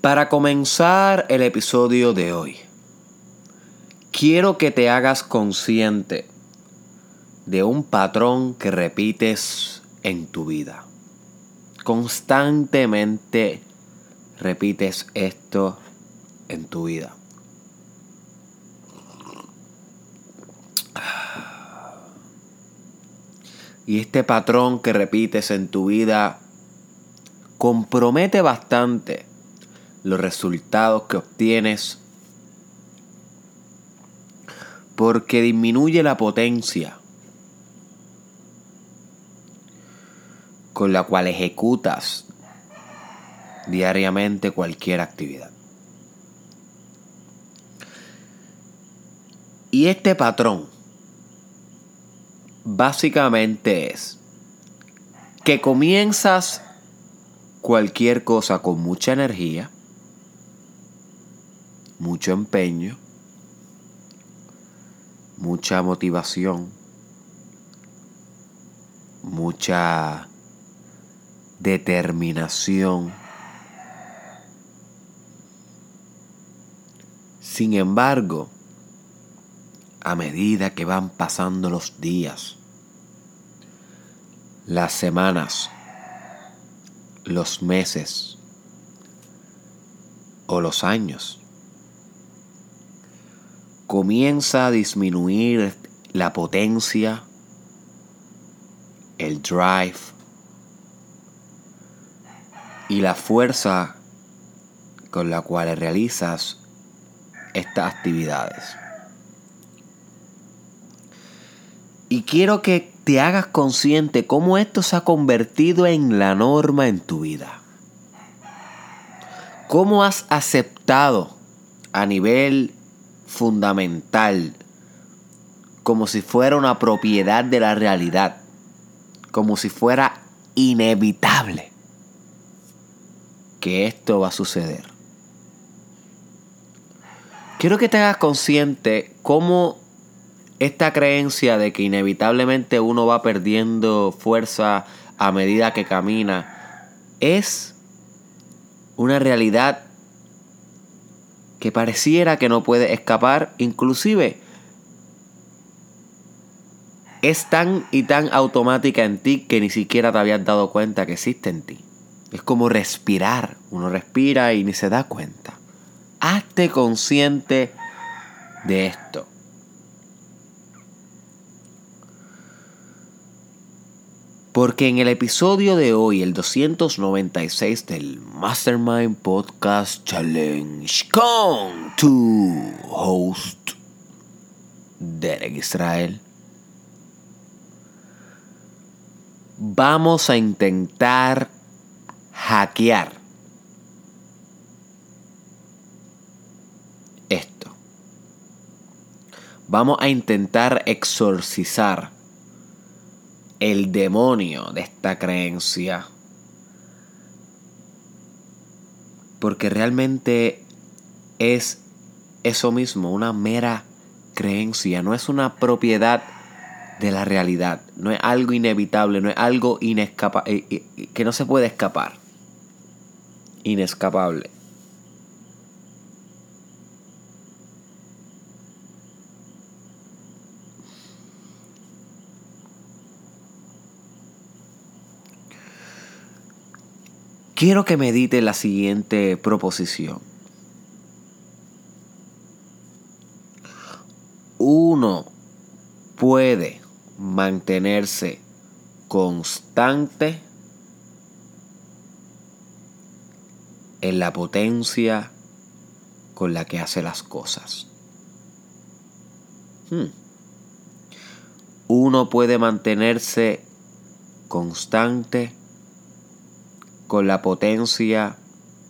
Para comenzar el episodio de hoy, quiero que te hagas consciente de un patrón que repites en tu vida. Constantemente repites esto en tu vida. Y este patrón que repites en tu vida compromete bastante los resultados que obtienes porque disminuye la potencia con la cual ejecutas diariamente cualquier actividad. Y este patrón básicamente es que comienzas cualquier cosa con mucha energía, mucho empeño, mucha motivación, mucha determinación. Sin embargo, a medida que van pasando los días, las semanas, los meses o los años, comienza a disminuir la potencia, el drive y la fuerza con la cual realizas estas actividades. Y quiero que te hagas consciente cómo esto se ha convertido en la norma en tu vida. Cómo has aceptado a nivel fundamental, como si fuera una propiedad de la realidad, como si fuera inevitable que esto va a suceder. Quiero que te hagas consciente cómo esta creencia de que inevitablemente uno va perdiendo fuerza a medida que camina es una realidad que pareciera que no puede escapar, inclusive es tan y tan automática en ti que ni siquiera te habías dado cuenta que existe en ti. Es como respirar, uno respira y ni se da cuenta. Hazte consciente de esto. Porque en el episodio de hoy, el 296 del Mastermind Podcast Challenge con tu host, Derek Israel, vamos a intentar hackear esto. Vamos a intentar exorcizar el demonio de esta creencia. Porque realmente es eso mismo, una mera creencia, no es una propiedad de la realidad, no es algo inevitable, no es algo inescapa eh, eh, que no se puede escapar, inescapable. Quiero que medite la siguiente proposición. Uno puede mantenerse constante en la potencia con la que hace las cosas. Hmm. Uno puede mantenerse constante con la potencia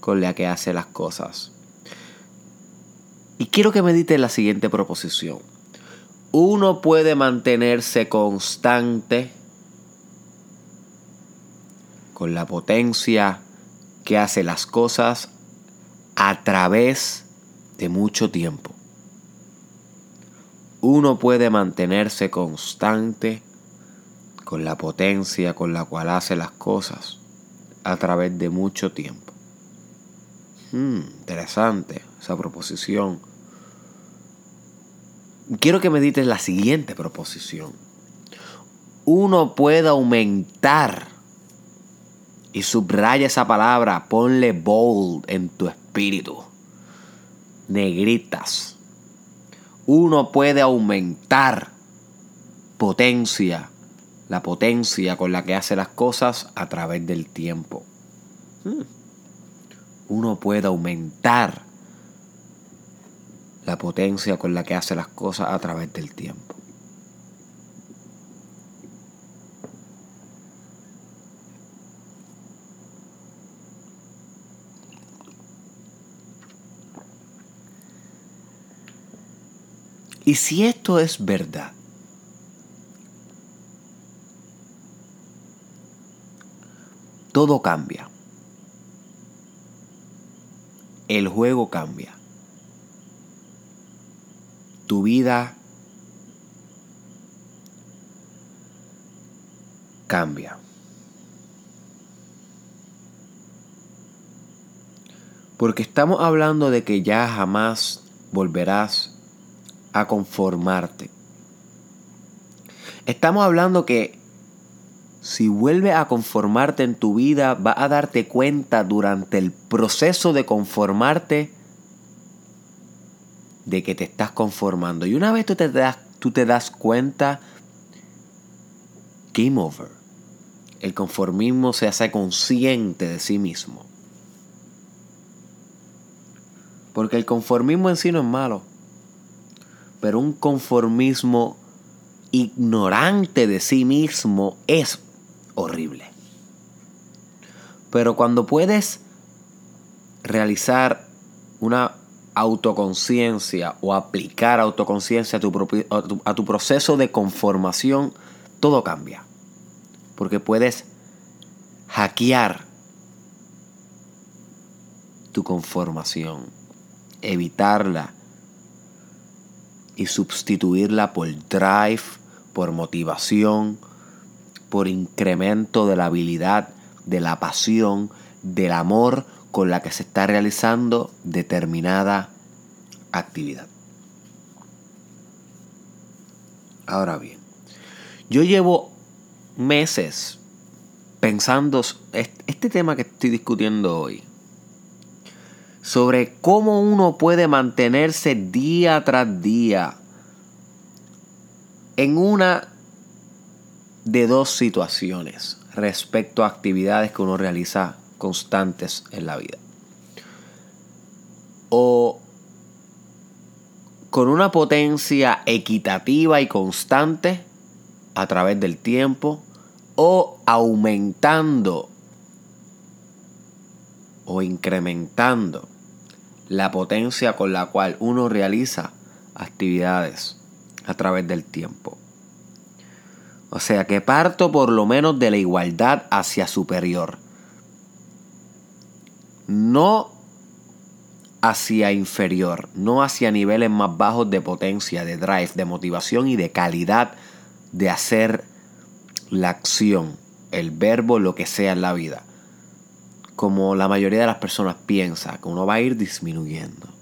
con la que hace las cosas. Y quiero que medite la siguiente proposición. Uno puede mantenerse constante con la potencia que hace las cosas a través de mucho tiempo. Uno puede mantenerse constante con la potencia con la cual hace las cosas a través de mucho tiempo. Hmm, interesante esa proposición. Quiero que medites la siguiente proposición. Uno puede aumentar, y subraya esa palabra, ponle bold en tu espíritu. Negritas. Uno puede aumentar potencia, la potencia con la que hace las cosas a través del tiempo. Hmm. Uno puede aumentar la potencia con la que hace las cosas a través del tiempo. Y si esto es verdad, todo cambia. El juego cambia. Tu vida cambia. Porque estamos hablando de que ya jamás volverás a conformarte. Estamos hablando que si vuelves a conformarte en tu vida, vas a darte cuenta durante el proceso de conformarte de que te estás conformando. Y una vez tú te das, tú te das cuenta, game over. El conformismo se hace consciente de sí mismo. Porque el conformismo en sí no es malo. Pero un conformismo ignorante de sí mismo es horrible. Pero cuando puedes realizar una autoconciencia o aplicar autoconciencia a tu, proceso de conformación, todo cambia. Porque puedes hackear tu conformación, evitarla y sustituirla por drive, por motivación, por incremento de la habilidad, de la pasión, del amor con la que se está realizando determinada actividad. Ahora bien, yo llevo meses pensando este tema que estoy discutiendo hoy, sobre cómo uno puede mantenerse día tras día en una de dos situaciones respecto a actividades que uno realiza constantes en la vida. O con una potencia equitativa y constante a través del tiempo o aumentando o incrementando la potencia con la cual uno realiza actividades a través del tiempo. O sea que parto por lo menos de la igualdad hacia superior. No hacia inferior, no hacia niveles más bajos de potencia, de drive, de motivación y de calidad de hacer la acción, el verbo, lo que sea en la vida. Como la mayoría de las personas piensa, que uno va a ir disminuyendo.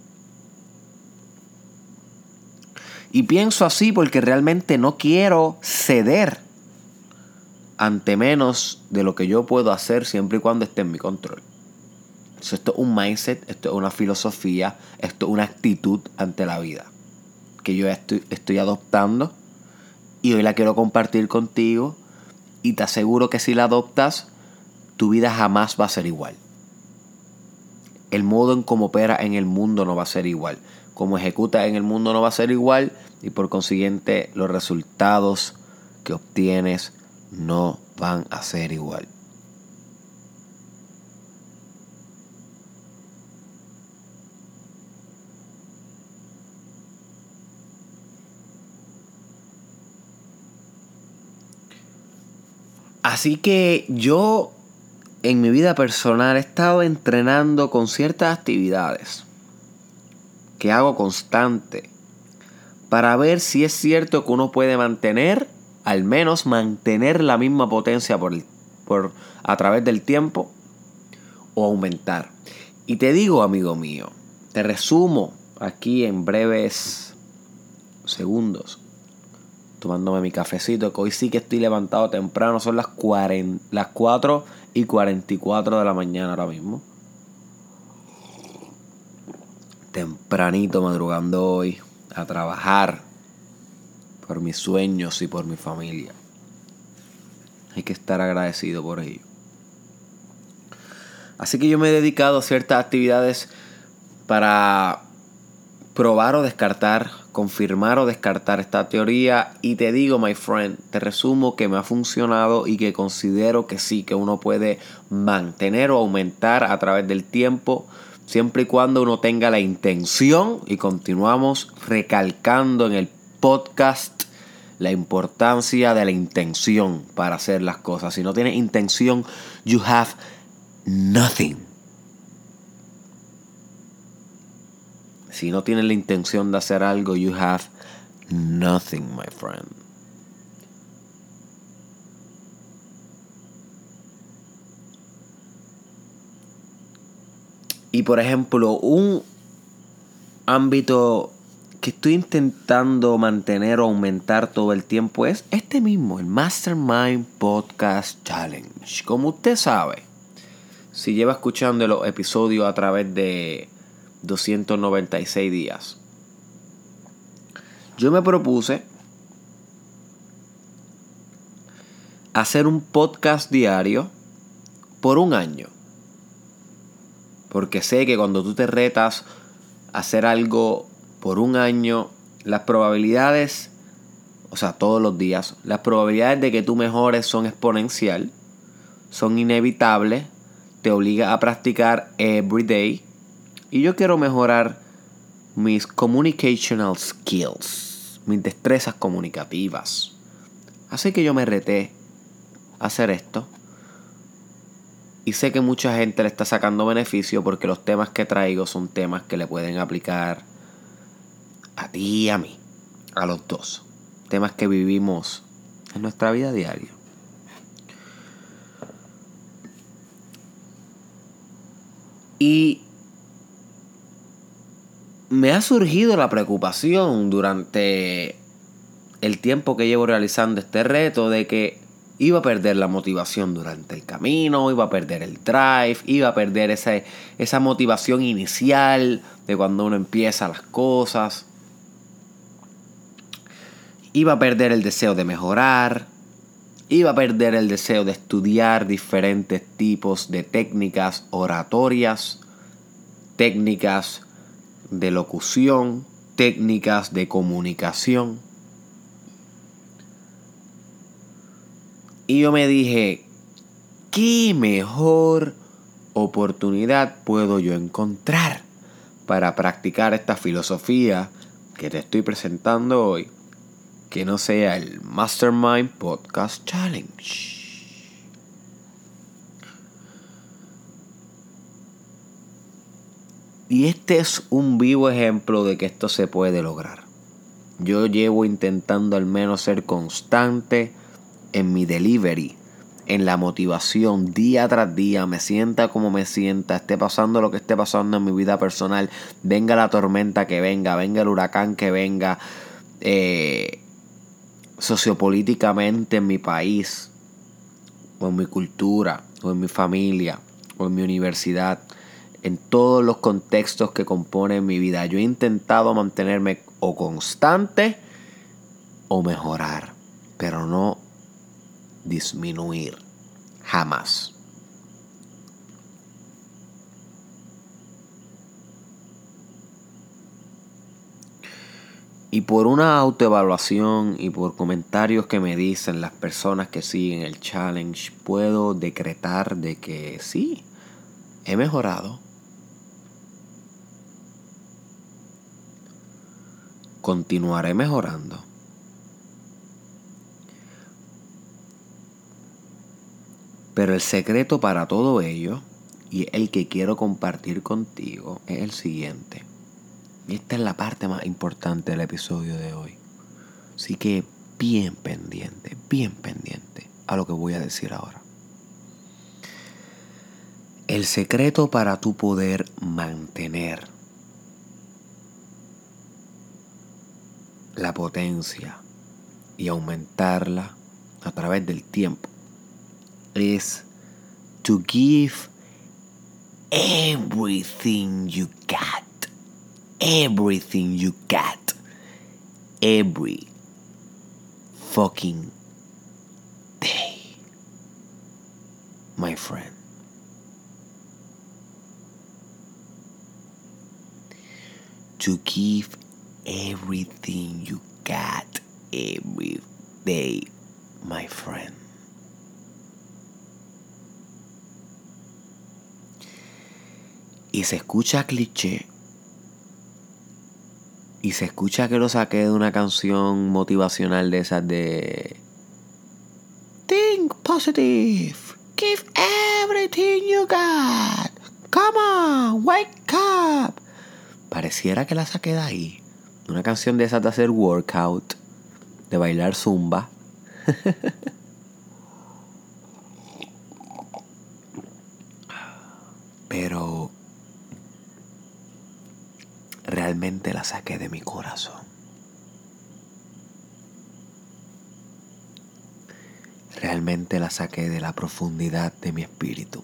Y pienso así porque realmente no quiero ceder ante menos de lo que yo puedo hacer siempre y cuando esté en mi control. esto es un mindset, esto es una filosofía, esto es una actitud ante la vida que yo estoy, estoy adoptando y hoy la quiero compartir contigo y te aseguro que si la adoptas, tu vida jamás va a ser igual. El modo en cómo opera en el mundo no va a ser igual como ejecuta en el mundo no va a ser igual y por consiguiente los resultados que obtienes no van a ser igual. Así que yo en mi vida personal he estado entrenando con ciertas actividades que hago constante para ver si es cierto que uno puede mantener, al menos mantener la misma potencia por, por a través del tiempo o aumentar. Y te digo, amigo mío, te resumo aquí en breves segundos, tomándome mi cafecito, que hoy sí que estoy levantado temprano, son las, las 4 y 44 de la mañana ahora mismo. Tempranito madrugando hoy a trabajar por mis sueños y por mi familia. Hay que estar agradecido por ello. Así que yo me he dedicado a ciertas actividades para probar o descartar, confirmar o descartar esta teoría. Y te digo, my friend, te resumo que me ha funcionado y que considero que sí, que uno puede mantener o aumentar a través del tiempo, siempre y cuando uno tenga la intención. Y continuamos recalcando en el podcast la importancia de la intención para hacer las cosas. Si no tienes intención, you have nothing. Si no tienes la intención de hacer algo, you have nothing, my friend. Y por ejemplo, un ámbito que estoy intentando mantener o aumentar todo el tiempo es este mismo, el Mastermind Podcast Challenge. Como usted sabe, si lleva escuchando los episodios a través de 296 días, yo me propuse hacer un podcast diario por un año. Porque sé que cuando tú te retas a hacer algo por un año, las probabilidades, o sea, todos los días, las probabilidades de que tú mejores son exponencial, son inevitables, te obliga a practicar every day. Y yo quiero mejorar mis communicational skills, mis destrezas comunicativas. Así que yo me reté a hacer esto. Y sé que mucha gente le está sacando beneficio porque los temas que traigo son temas que le pueden aplicar a ti y a mí, a los dos. Temas que vivimos en nuestra vida diaria. Y me ha surgido la preocupación durante el tiempo que llevo realizando este reto de que iba a perder la motivación durante el camino, iba a perder el drive, iba a perder esa, motivación inicial de cuando uno empieza las cosas iba a perder el deseo de mejorar, iba a perder el deseo de estudiar diferentes tipos de técnicas oratorias, técnicas de locución, técnicas de comunicación. Y yo me dije, ¿qué mejor oportunidad puedo yo encontrar para practicar esta filosofía que te estoy presentando hoy? que no sea el Mastermind Podcast Challenge. Y este es un vivo ejemplo de que esto se puede lograr. Yo llevo intentando al menos ser constante en mi delivery, en la motivación día tras día, me sienta como me sienta, esté pasando lo que esté pasando en mi vida personal, venga la tormenta que venga, venga el huracán que venga, eh, sociopolíticamente en mi país, o en mi cultura, o en mi familia, o en mi universidad, en todos los contextos que componen mi vida. Yo he intentado mantenerme o constante o mejorar, pero no disminuir, jamás. Y por una autoevaluación y por comentarios que me dicen las personas que siguen el challenge, puedo decretar de que sí, he mejorado. Continuaré mejorando. Pero el secreto para todo ello, y el que quiero compartir contigo, es el siguiente. Y esta es la parte más importante del episodio de hoy. Así que bien pendiente, bien pendiente a lo que voy a decir ahora. El secreto para tu poder mantener la potencia y aumentarla a través del tiempo es to give everything you got. Everything you got. Every fucking day. My friend. To give everything you got every day, my friend. Y se escucha cliché. Y se escucha que lo saqué de una canción motivacional de esas de... Think positive. Give everything you got. Come on, wake up. Pareciera que la saqué de ahí. Una canción de esas de hacer workout. De bailar zumba. Pero realmente la saqué de mi corazón. Realmente la saqué de la profundidad de mi espíritu.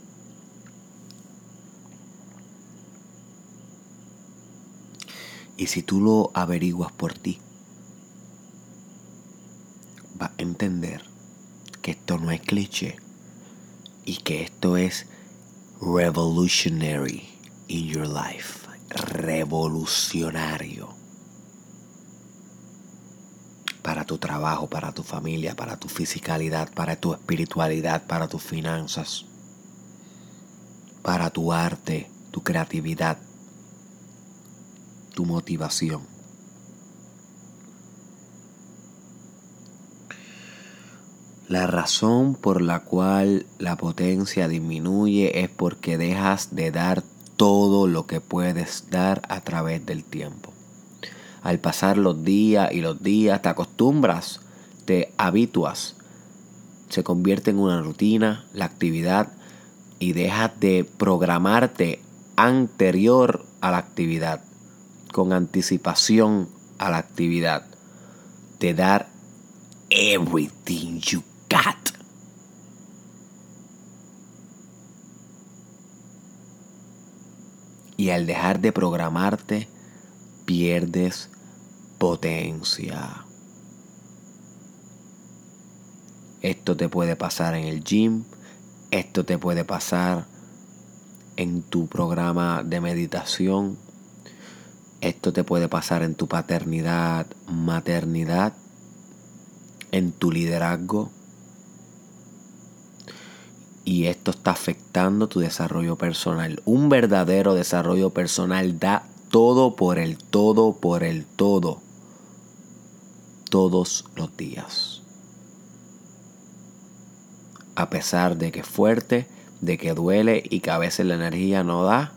Y si tú lo averiguas por ti, vas a entender que esto no es cliché y que esto es revolutionary in your life revolucionario para tu trabajo, para tu familia, para tu fisicalidad, para tu espiritualidad, para tus finanzas, para tu arte, tu creatividad, tu motivación. La razón por la cual la potencia disminuye es porque dejas de dar todo lo que puedes dar a través del tiempo. Al pasar los días y los días te acostumbras, te habituas, se convierte en una rutina, la actividad y dejas de programarte anterior a la actividad, con anticipación a la actividad, de dar everything you got Y al dejar de programarte, pierdes potencia. Esto te puede pasar en el gym, esto te puede pasar en tu programa de meditación, esto te puede pasar en tu paternidad, maternidad, en tu liderazgo, y esto está afectando tu desarrollo personal. Un verdadero desarrollo personal da todo por el todo por el todo todos los días. A pesar de que es fuerte, de que duele y que a veces la energía no da,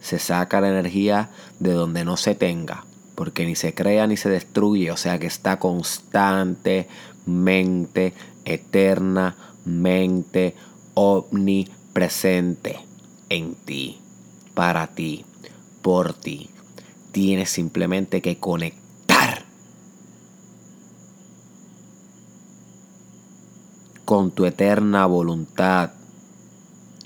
se saca la energía de donde no se tenga, porque ni se crea ni se destruye, o sea que está constantemente, eternamente omnipresente en ti, para ti, por ti. Tienes simplemente que conectar con tu eterna voluntad,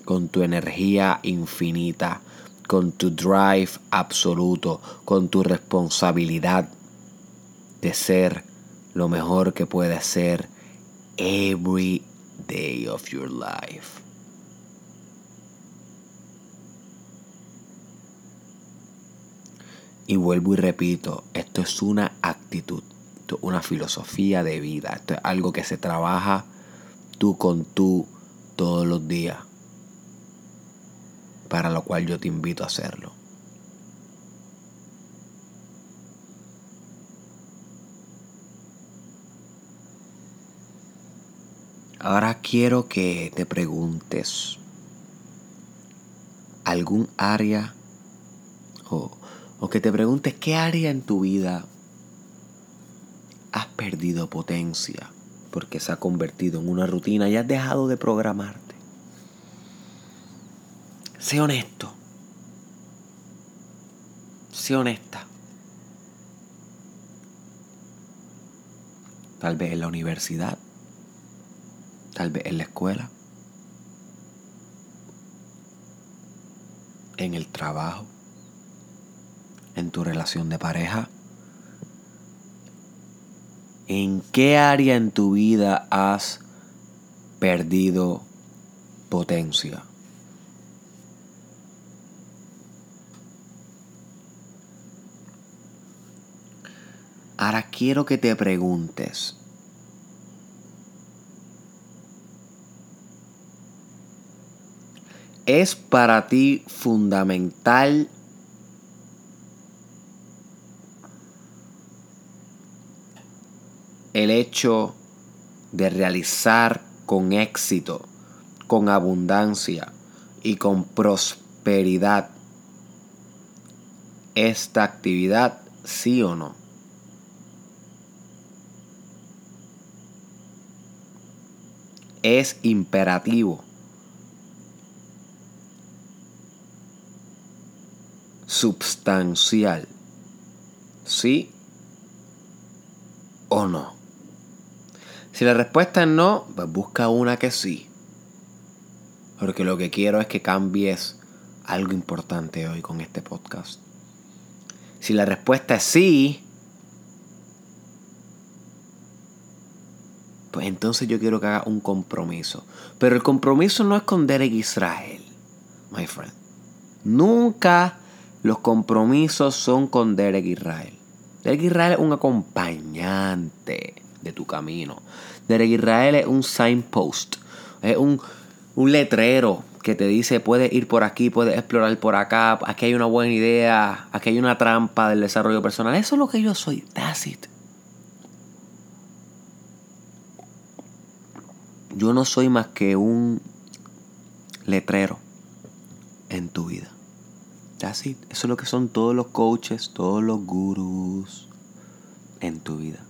con tu energía infinita, con tu drive absoluto, con tu responsabilidad de ser lo mejor que puedes ser every day of your life. Y vuelvo y repito, esto es una actitud, una filosofía de vida, esto es algo que se trabaja tú con tú todos los días, para lo cual yo te invito a hacerlo. Ahora quiero que te preguntes algún área o, o, que te preguntes qué área en tu vida has perdido potencia porque se ha convertido en una rutina y has dejado de programarte. Sé honesto. Sé honesta. Tal vez en la universidad. Tal vez en la escuela. En el trabajo. En tu relación de pareja. ¿En qué área en tu vida has perdido potencia? Ahora quiero que te preguntes, ¿es para ti fundamental el hecho de realizar con éxito, con abundancia y con prosperidad esta actividad, sí o no? es imperativo. Substancial. ¿Sí o no? Si la respuesta es no, pues busca una que sí. Porque lo que quiero es que cambies algo importante hoy con este podcast. Si la respuesta es sí, pues entonces yo quiero que haga un compromiso. Pero el compromiso no es con Derek Israel, my friend. Nunca los compromisos son con Derek Israel. Derek Israel es un acompañante de tu camino. Derek Israel es un signpost, es un, un letrero que te dice puedes ir por aquí, puedes explorar por acá, aquí hay una buena idea, aquí hay una trampa del desarrollo personal. Eso es lo que yo soy. That's it. Yo no soy más que un letrero en tu vida. Eso es lo que son todos los coaches, todos los gurús en tu vida.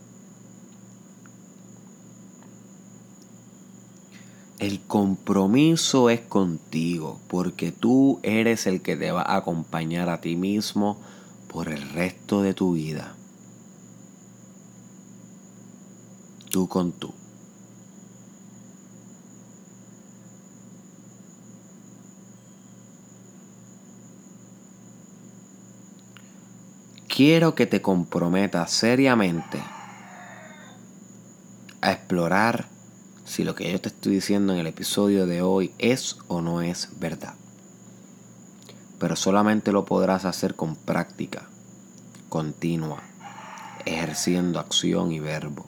El compromiso es contigo, porque tú eres el que te va a acompañar a ti mismo por el resto de tu vida. Tú con tú. Quiero que te comprometas seriamente a explorar si lo que yo te estoy diciendo en el episodio de hoy es o no es verdad. Pero solamente lo podrás hacer con práctica continua, ejerciendo acción y verbo.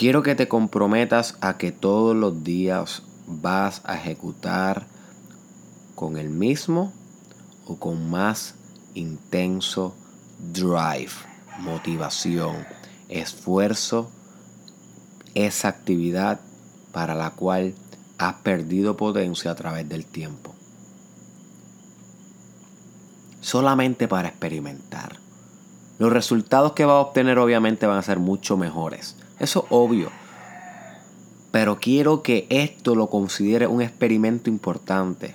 Quiero que te comprometas a que todos los días vas a ejecutar con el mismo o con más intenso drive, motivación, esfuerzo, esa actividad para la cual has perdido potencia a través del tiempo. Solamente para experimentar. Los resultados que vas a obtener obviamente van a ser mucho mejores eso es obvio. Pero quiero que esto lo considere un experimento importante.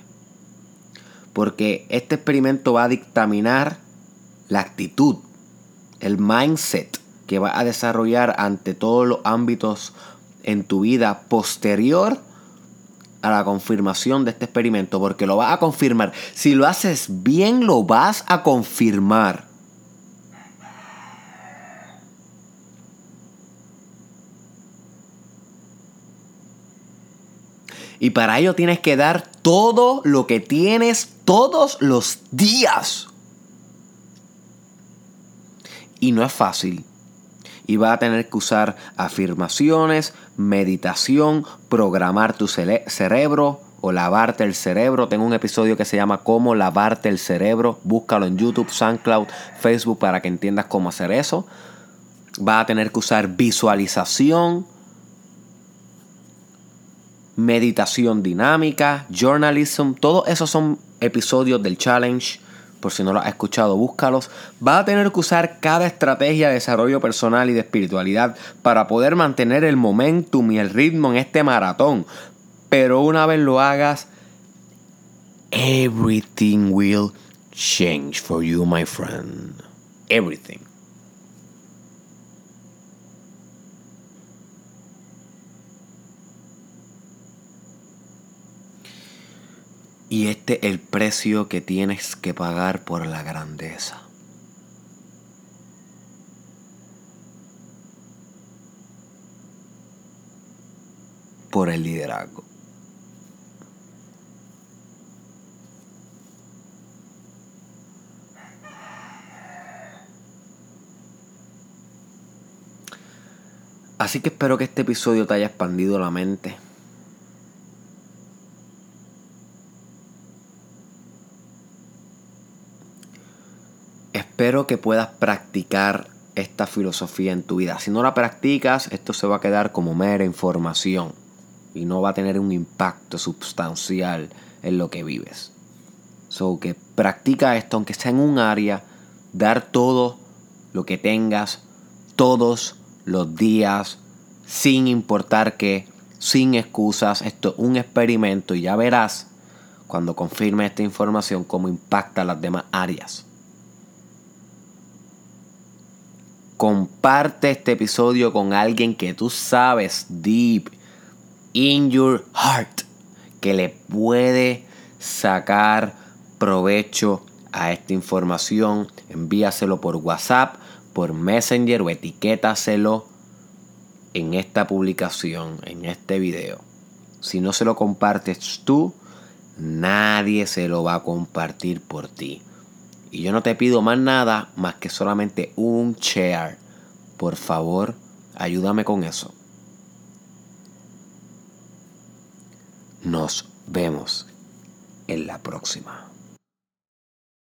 Porque este experimento va a dictaminar la actitud, el mindset que va a desarrollar ante todos los ámbitos en tu vida posterior a la confirmación de este experimento, porque lo va a confirmar. Si lo haces bien, lo vas a confirmar. Y para ello tienes que dar todo lo que tienes todos los días. Y no es fácil. Y vas a tener que usar afirmaciones, meditación, programar tu cerebro o lavarte el cerebro. Tengo un episodio que se llama Cómo lavarte el cerebro. Búscalo en YouTube, SoundCloud, Facebook para que entiendas cómo hacer eso. Vas a tener que usar visualización meditación dinámica, journalism, todos esos son episodios del challenge por si no lo has escuchado, búscalos. Vas a tener que usar cada estrategia de desarrollo personal y de espiritualidad para poder mantener el momentum y el ritmo en este maratón. Pero una vez lo hagas, everything will change for you, my friend. Everything. Y este es el precio que tienes que pagar por la grandeza. Por el liderazgo. Así que espero que este episodio te haya expandido la mente Espero que puedas practicar esta filosofía en tu vida. Si no la practicas, esto se va a quedar como mera información y no va a tener un impacto sustancial en lo que vives. So que practica esto, aunque sea en un área, dar todo lo que tengas todos los días, sin importar qué, sin excusas. Esto es un experimento y ya verás cuando confirme esta información cómo impacta las demás áreas. Comparte este episodio con alguien que tú sabes deep in your heart que le puede sacar provecho a esta información. Envíaselo por WhatsApp, por Messenger o etiquétaselo en esta publicación, en este video. Si no se lo compartes tú, nadie se lo va a compartir por ti. Y yo no te pido más nada más que solamente un share. Por favor, ayúdame con eso. Nos vemos en la próxima.